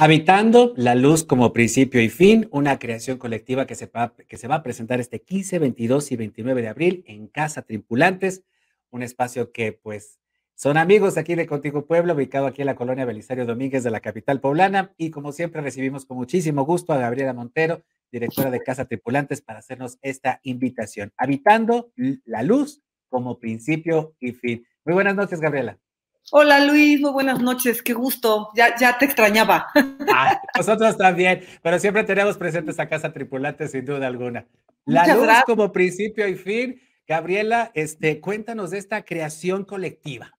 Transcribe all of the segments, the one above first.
Habitando la luz como principio y fin, una creación colectiva que se, va, que se va a presentar este 15, 22 y 29 de abril en Casa Tripulantes, un espacio que pues son amigos aquí de Contigo Pueblo, ubicado aquí en la colonia Belisario Domínguez de la capital poblana. Y como siempre recibimos con muchísimo gusto a Gabriela Montero, directora de Casa Tripulantes, para hacernos esta invitación. Habitando la luz como principio y fin. Muy buenas noches, Gabriela. Hola Luis, muy buenas noches, qué gusto, ya, ya te extrañaba. Ah, nosotros también, pero siempre tenemos presentes a Casa Tripulante sin duda alguna. La luz como principio y fin. Gabriela, este, cuéntanos de esta creación colectiva.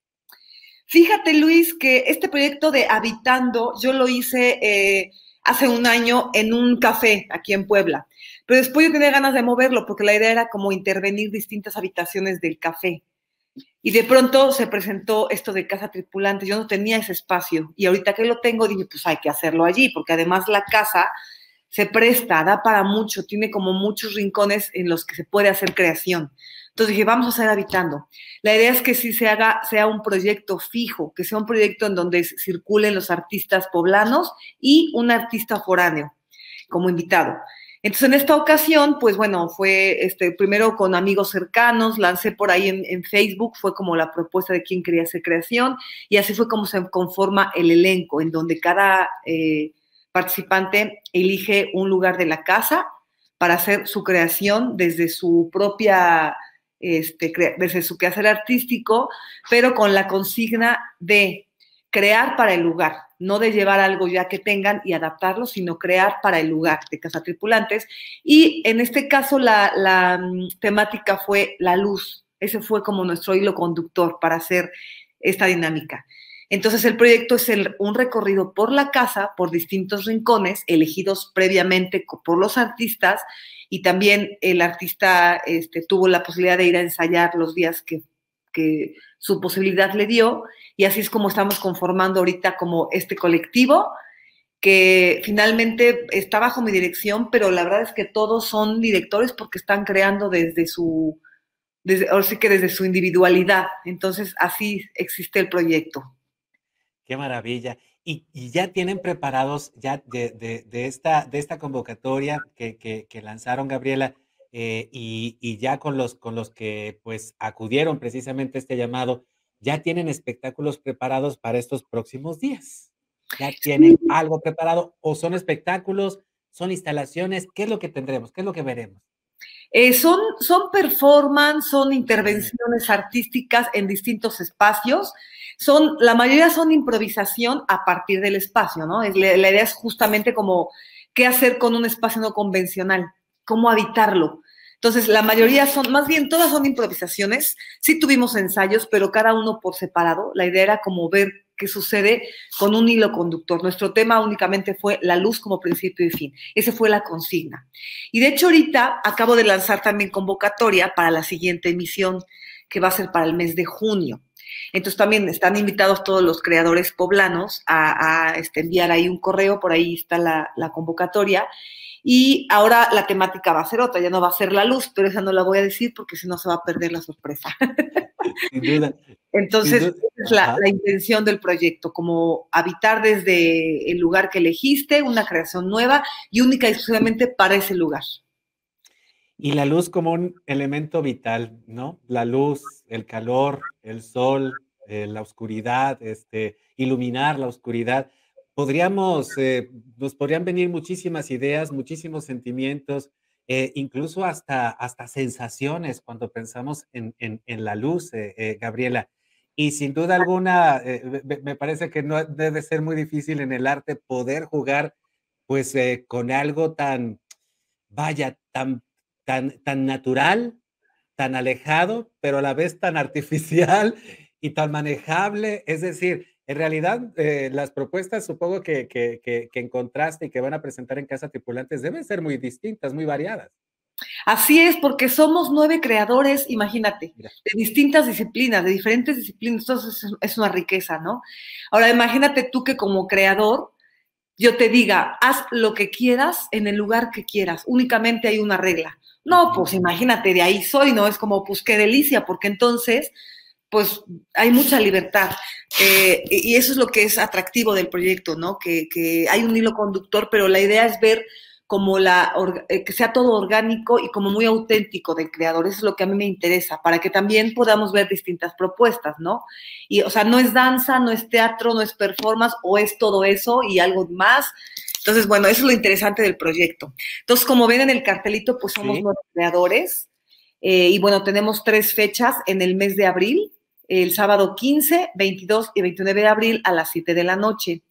Fíjate Luis que este proyecto de Habitando yo lo hice eh, hace un año en un café aquí en Puebla, pero después yo tenía ganas de moverlo porque la idea era como intervenir distintas habitaciones del café. Y de pronto se presentó esto de casa tripulante. Yo no tenía ese espacio y ahorita que lo tengo dije, pues hay que hacerlo allí, porque además la casa se presta, da para mucho, tiene como muchos rincones en los que se puede hacer creación. Entonces dije, vamos a seguir habitando. La idea es que sí se haga, sea un proyecto fijo, que sea un proyecto en donde circulen los artistas poblanos y un artista foráneo como invitado. Entonces, en esta ocasión, pues bueno, fue este, primero con amigos cercanos, lancé por ahí en, Facebook, fue como la propuesta de quién quería hacer creación, y así fue como se conforma el elenco, en donde cada eh, participante elige un lugar de la casa para hacer su creación desde su propia, este, desde su quehacer artístico, pero con la consigna de crear para el lugar, no de llevar algo ya que tengan y adaptarlo, sino crear para el lugar de Casa Tripulantes. Y en este caso la, mm, temática fue la luz. Ese fue como nuestro hilo conductor para hacer esta dinámica. Entonces el proyecto es un recorrido por la casa, por distintos rincones, elegidos previamente por los artistas y también el artista este, tuvo la posibilidad de ir a ensayar los días que que su posibilidad le dio y así es como estamos conformando ahorita como este colectivo que finalmente está bajo mi dirección, pero la verdad es que todos son directores porque están creando desde su, desde, ahora sí que desde su individualidad. Entonces, así existe el proyecto. Qué maravilla. Y, ya tienen preparados, ya de, esta, de esta convocatoria que, que lanzaron, Gabriela, eh, y, ya con los, con los que pues acudieron precisamente a este llamado, ya tienen espectáculos preparados para estos próximos días. Ya tienen algo preparado o son espectáculos, son instalaciones, ¿qué es lo que tendremos? ¿Qué es lo que veremos? Eh, son, son performance, son intervenciones artísticas en distintos espacios. Son, la mayoría son improvisación a partir del espacio, ¿no? la idea es justamente como qué hacer con un espacio no convencional cómo habitarlo. Entonces, la mayoría son, más bien todas son improvisaciones. Sí tuvimos ensayos, pero cada uno por separado. La idea era como ver qué sucede con un hilo conductor. Nuestro tema únicamente fue la luz como principio y fin. Esa fue la consigna. Y de hecho, ahorita acabo de lanzar también convocatoria para la siguiente emisión, que va a ser para el mes de junio. Entonces también están invitados todos los creadores poblanos a, este, enviar ahí un correo, por ahí está la, la convocatoria, y ahora la temática va a ser otra, ya no va a ser la luz, pero esa no la voy a decir porque si no se va a perder la sorpresa. Sin duda. Entonces, esa es la, intención del proyecto, como habitar desde el lugar que elegiste, una creación nueva y única y exclusivamente para ese lugar. Y la luz como un elemento vital, ¿no? La luz, el calor, el sol, eh, la oscuridad, este, iluminar la oscuridad podríamos, eh, nos podrían venir muchísimas ideas, muchísimos sentimientos, eh, incluso hasta, hasta sensaciones cuando pensamos en, la luz, eh, Gabriela. Y sin duda alguna, me parece que no debe ser muy difícil en el arte poder jugar pues con algo tan, vaya, tan, tan, tan natural, tan alejado, pero a la vez tan artificial y tan manejable. Es decir, en realidad, eh, las propuestas supongo que, que, encontraste y que van a presentar en Casa Tripulantes deben ser muy distintas, muy variadas. Así es, porque somos nueve creadores, imagínate, de distintas disciplinas, de diferentes disciplinas, entonces es una riqueza, ¿no? Ahora, imagínate tú que como creador, yo te diga, haz lo que quieras en el lugar que quieras, únicamente hay una regla. No, pues imagínate, de ahí soy, ¿no? Es como, pues qué delicia, porque entonces pues hay mucha libertad. Eh, y eso es lo que es atractivo del proyecto, ¿no? Que, que, hay un hilo conductor, pero la idea es ver como la, eh, que sea todo orgánico y como muy auténtico del creador. Eso es lo que a mí me interesa, para que también podamos ver distintas propuestas, ¿no? Y, o sea, no es danza, no es teatro, no es performance, o es todo eso y algo más. Entonces, bueno, eso es lo interesante del proyecto. Entonces, como ven en el cartelito, pues somos ¿Sí? creadores. Eh, y bueno, tenemos tres fechas en el mes de abril, el sábado 15, 22 y 29 de abril a las 7 de la noche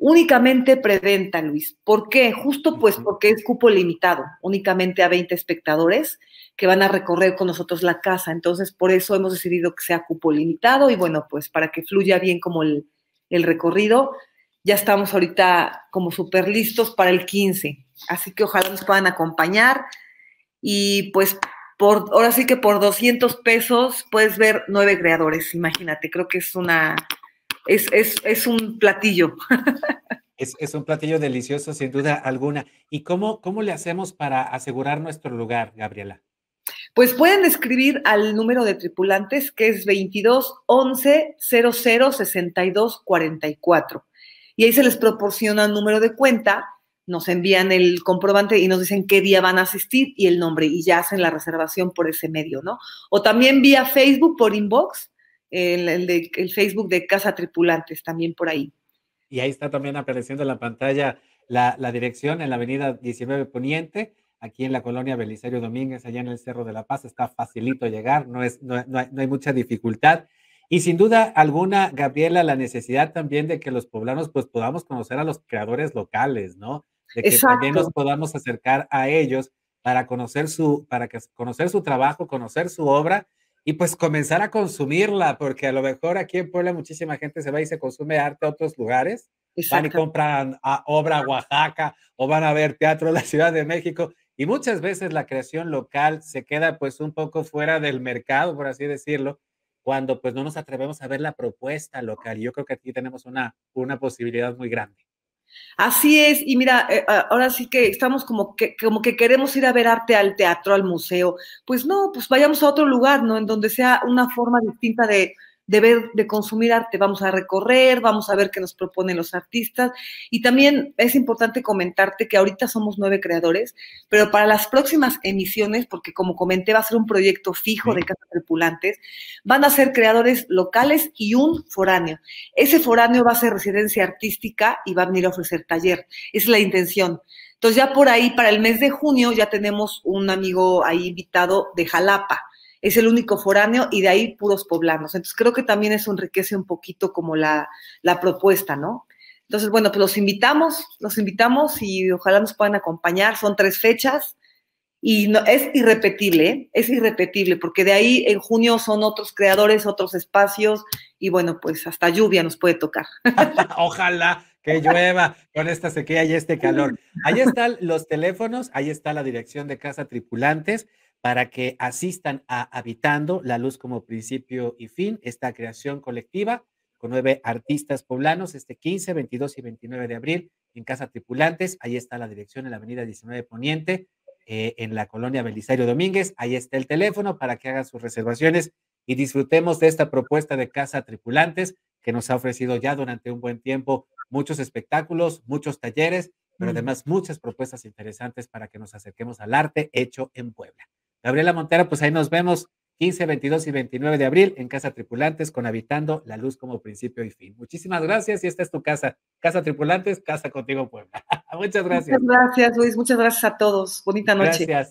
únicamente preventa, Luis. ¿Por qué? Justo pues porque es cupo limitado, únicamente a 20 espectadores que van a recorrer con nosotros la casa. Entonces, por eso hemos decidido que sea cupo limitado y bueno, pues para que fluya bien como el, el recorrido, ya estamos ahorita como súper listos para el 15. Así que ojalá nos puedan acompañar y pues por, ahora sí que por 200 pesos puedes ver nueve creadores, imagínate, creo que es una es, es, es un platillo. Es, es, un platillo delicioso, sin duda alguna. ¿Y cómo, cómo le hacemos para asegurar nuestro lugar, Gabriela? Pues pueden escribir al número de tripulantes que es 22 11 00 62 44. Y ahí se les proporciona un número de cuenta, nos envían el comprobante y nos dicen qué día van a asistir y el nombre y ya hacen la reservación por ese medio, ¿no? O también vía Facebook por inbox el, de, el Facebook de Casa Tripulantes, también por ahí. Y ahí está también apareciendo en la pantalla la, la, dirección en la avenida 19 Poniente, aquí en la colonia Belisario Domínguez, allá en el Cerro de la Paz. Está facilito llegar, no, es, no, no, hay, no hay mucha dificultad. Y sin duda alguna, Gabriela, la necesidad también de que los poblanos pues podamos conocer a los creadores locales, ¿no? De que Exacto. también nos podamos acercar a ellos para conocer su, para que, conocer su trabajo, conocer su obra y pues comenzar a consumirla, porque a lo mejor aquí en Puebla muchísima gente se va y se consume arte a otros lugares, van y compran a obra a Oaxaca o van a ver teatro en la Ciudad de México y muchas veces la creación local se queda pues un poco fuera del mercado, por así decirlo, cuando pues no nos atrevemos a ver la propuesta local. Y yo creo que aquí tenemos una, una posibilidad muy grande. Así es, y mira, eh, ahora sí que estamos como que, como que queremos ir a ver arte al teatro, al museo. Pues no, pues vayamos a otro lugar, ¿no? En donde sea una forma distinta de, de ver, de consumir arte. Vamos a recorrer, vamos a ver qué nos proponen los artistas. Y también es importante comentarte que ahorita somos nueve creadores, pero para las próximas emisiones, porque como comenté, va a ser un proyecto fijo de Casa Tripulantes, van a ser creadores locales y un foráneo. Ese foráneo va a ser residencia artística y va a venir a ofrecer taller. Esa es la intención. Entonces ya por ahí, para el mes de junio, ya tenemos un amigo ahí invitado de Jalapa es el único foráneo y de ahí puros poblanos. Entonces creo que también eso enriquece un poquito como la, la propuesta, ¿no? Entonces, bueno, pues los invitamos, los invitamos y ojalá nos puedan acompañar. Son tres fechas y no, es irrepetible, ¿eh? es irrepetible, porque de ahí en junio son otros creadores, otros espacios y bueno, pues hasta lluvia nos puede tocar. ojalá que llueva con esta sequía y este calor. Ahí están los teléfonos, ahí está la dirección de Casa Tripulantes para que asistan a Habitando la Luz como principio y fin, esta creación colectiva con nueve artistas poblanos este 15, 22 y 29 de abril en Casa Tripulantes. Ahí está la dirección en la avenida 19 Poniente, eh, en la colonia Belisario Domínguez. Ahí está el teléfono para que hagan sus reservaciones y disfrutemos de esta propuesta de Casa Tripulantes que nos ha ofrecido ya durante un buen tiempo muchos espectáculos, muchos talleres, pero además muchas propuestas interesantes para que nos acerquemos al arte hecho en Puebla. Gabriela Montero, pues ahí nos vemos 15, 22 y 29 de abril en Casa Tripulantes con Habitando la Luz como principio y fin. Muchísimas gracias y esta es tu casa. Casa Tripulantes, Casa Contigo Puebla. Muchas gracias. Muchas gracias, Luis. Muchas gracias a todos. Bonita noche. Gracias.